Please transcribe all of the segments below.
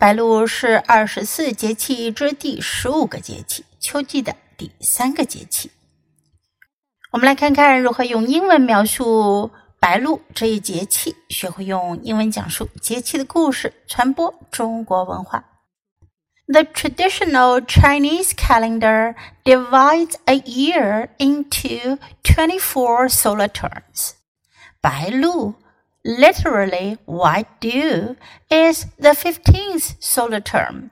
白露是二十四节气之第十五个节气，秋季的第三个节气。我们来看看如何用英文描述白露这一节气，学会用英文讲述节气的故事，传播中国文化。The traditional Chinese calendar divides a year into twenty-four solar terms. 白露 literally white dew, is the 15th solar term.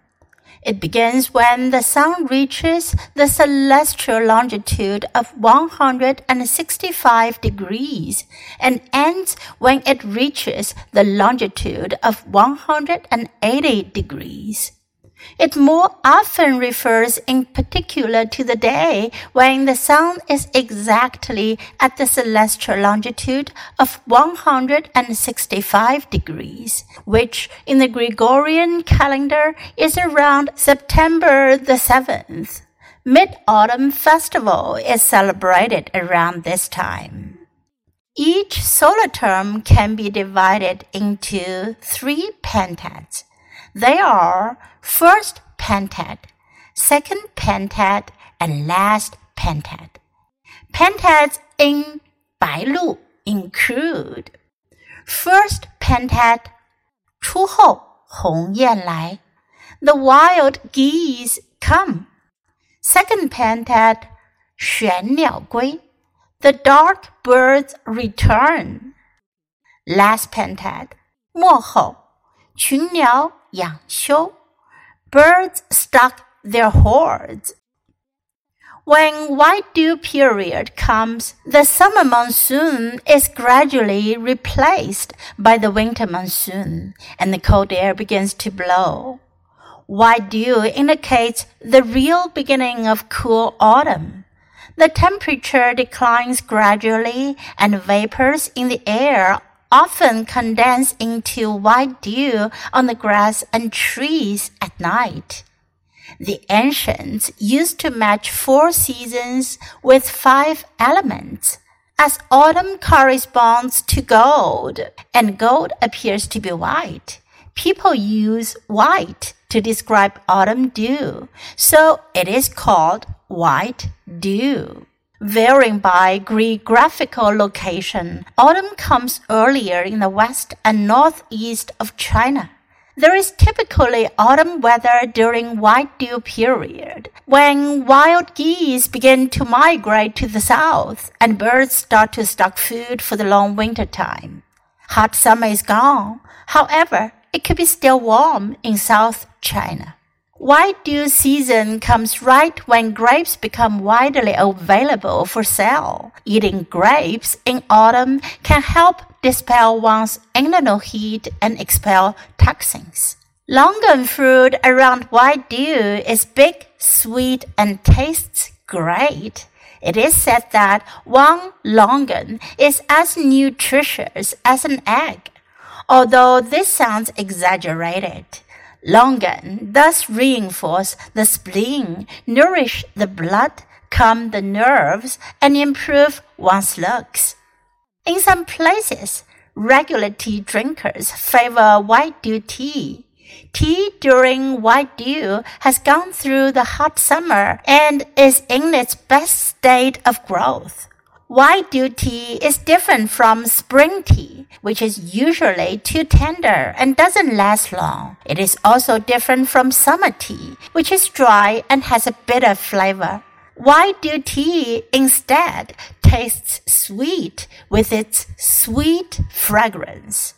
It begins when the sun reaches the celestial longitude of 165 degrees and ends when it reaches the longitude of 180 degrees. It more often refers in particular to the day when the sun is exactly at the celestial longitude of 165 degrees, which in the Gregorian calendar is around September the 7th. Mid-Autumn Festival is celebrated around this time. Each solar term can be divided into three pentads. They are first pentad, second pentad, and last pentad. Pentads in 白露 include first pentad 出后鸿雁来 the wild geese come. Second pentad 玄鸟归 the dark birds return. Last pentad 末后 群鸟养羞，birds stock their hoards. When white dew period comes, the summer monsoon is gradually replaced by the winter monsoon, and the cold air begins to blow. White dew indicates the real beginning of cool autumn. The temperature declines gradually and vapors in the air often condense into white dew on the grass and trees at night. The ancients used to match four seasons with five elements. As autumn corresponds to gold and gold appears to be white, people use white to describe autumn dew, so it is called white dew. Varying by geographical location, autumn comes earlier in the west and northeast of China. There is typically autumn weather during white dew period, when wild geese begin to migrate to the south and birds start to stock food for the long winter time. Hot summer is gone. However, it could be still warm in South China. White dew season comes right when grapes become widely available for sale. Eating grapes in autumn can help dispel one's internal heat and expel toxins. Longan fruit around white dew is big, sweet, and tastes great. It is said that one longan is as nutritious as an egg. Although this sounds exaggerated, Longan thus reinforce the spleen, nourish the blood, calm the nerves, and improve one's looks. In some places, regular tea drinkers favor white dew tea. Tea during white dew has gone through the hot summer and is in its best state of growth. White dew tea is different from spring tea, which is usually too tender and doesn't last long. It is also different from summer tea, which is dry and has a bitter flavor. White dew tea instead tastes sweet with its sweet fragrance.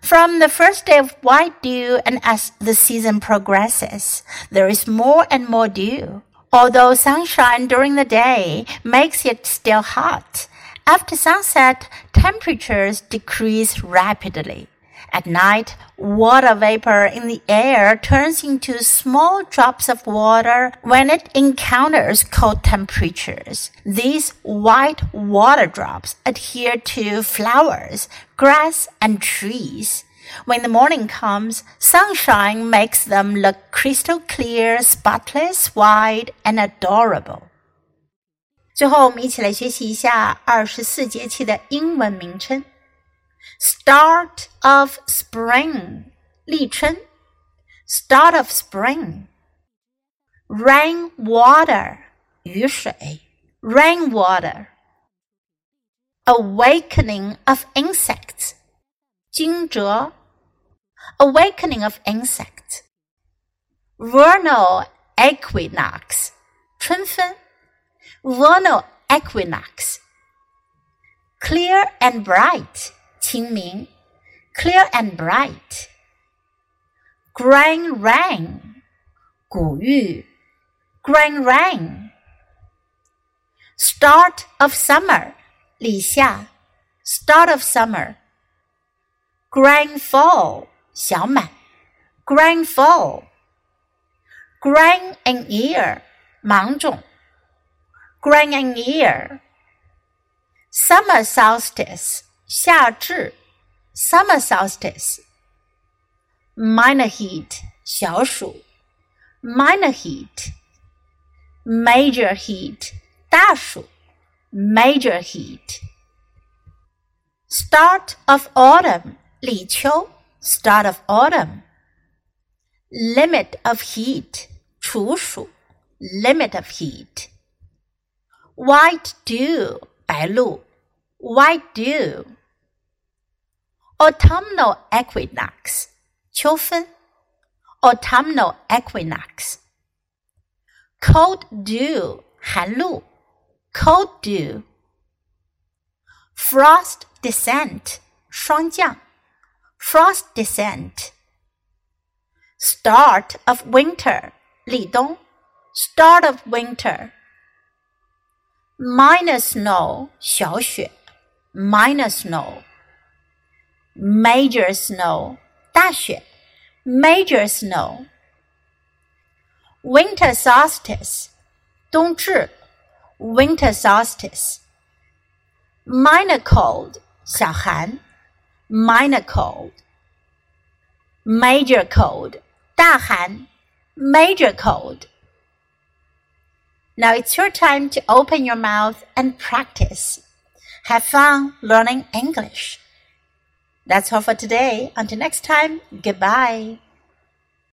From the first day of white dew and as the season progresses, there is more and more dew. Although sunshine during the day makes it still hot, after sunset, temperatures decrease rapidly. At night, water vapor in the air turns into small drops of water when it encounters cold temperatures. These white water drops adhere to flowers, grass, and trees. When the morning comes, sunshine makes them look crystal clear, spotless, white, and adorable. 最后，我们一起来学习一下二十四节气的英文名称。Start of spring，立春。Start of spring。Rain water，雨水。Rain water。Awakening of insects， 惊蛰, awakening of insects. Vernal equinox, 春分. Vernal equinox. Clear and bright, 清明. Clear and bright. Grain rain, 谷雨. Grain rain. Start of summer, 立夏. Start of summer. Grandfall 小满，Grandfall。Grain in ear 芒种，Grain in ear。Summer solstice 夏至，Summer solstice。Minor heat 小暑，Minor minor heat 大暑，Major heat。Start of autumn Li Qiu, start of autumn. Limit of heat, Chu Shu, limit of heat. White dew, Bai Lu, white dew. Autumnal equinox, Qiu Fen, autumnal equinox. Cold dew, Han Lu, cold dew. Frost descent, 霜降。Frost descent. Start of winter. 立冬. Start of winter. minor snow. 小雪. Minor snow. Major snow. 大雪. Major snow. Winter solstice. 冬至. Winter solstice. Minor cold. 小寒.，minor cold。major cold 大寒，major cold。now it's your time to open your mouth and practice. Have fun learning English. That's all for today. Until next time, goodbye.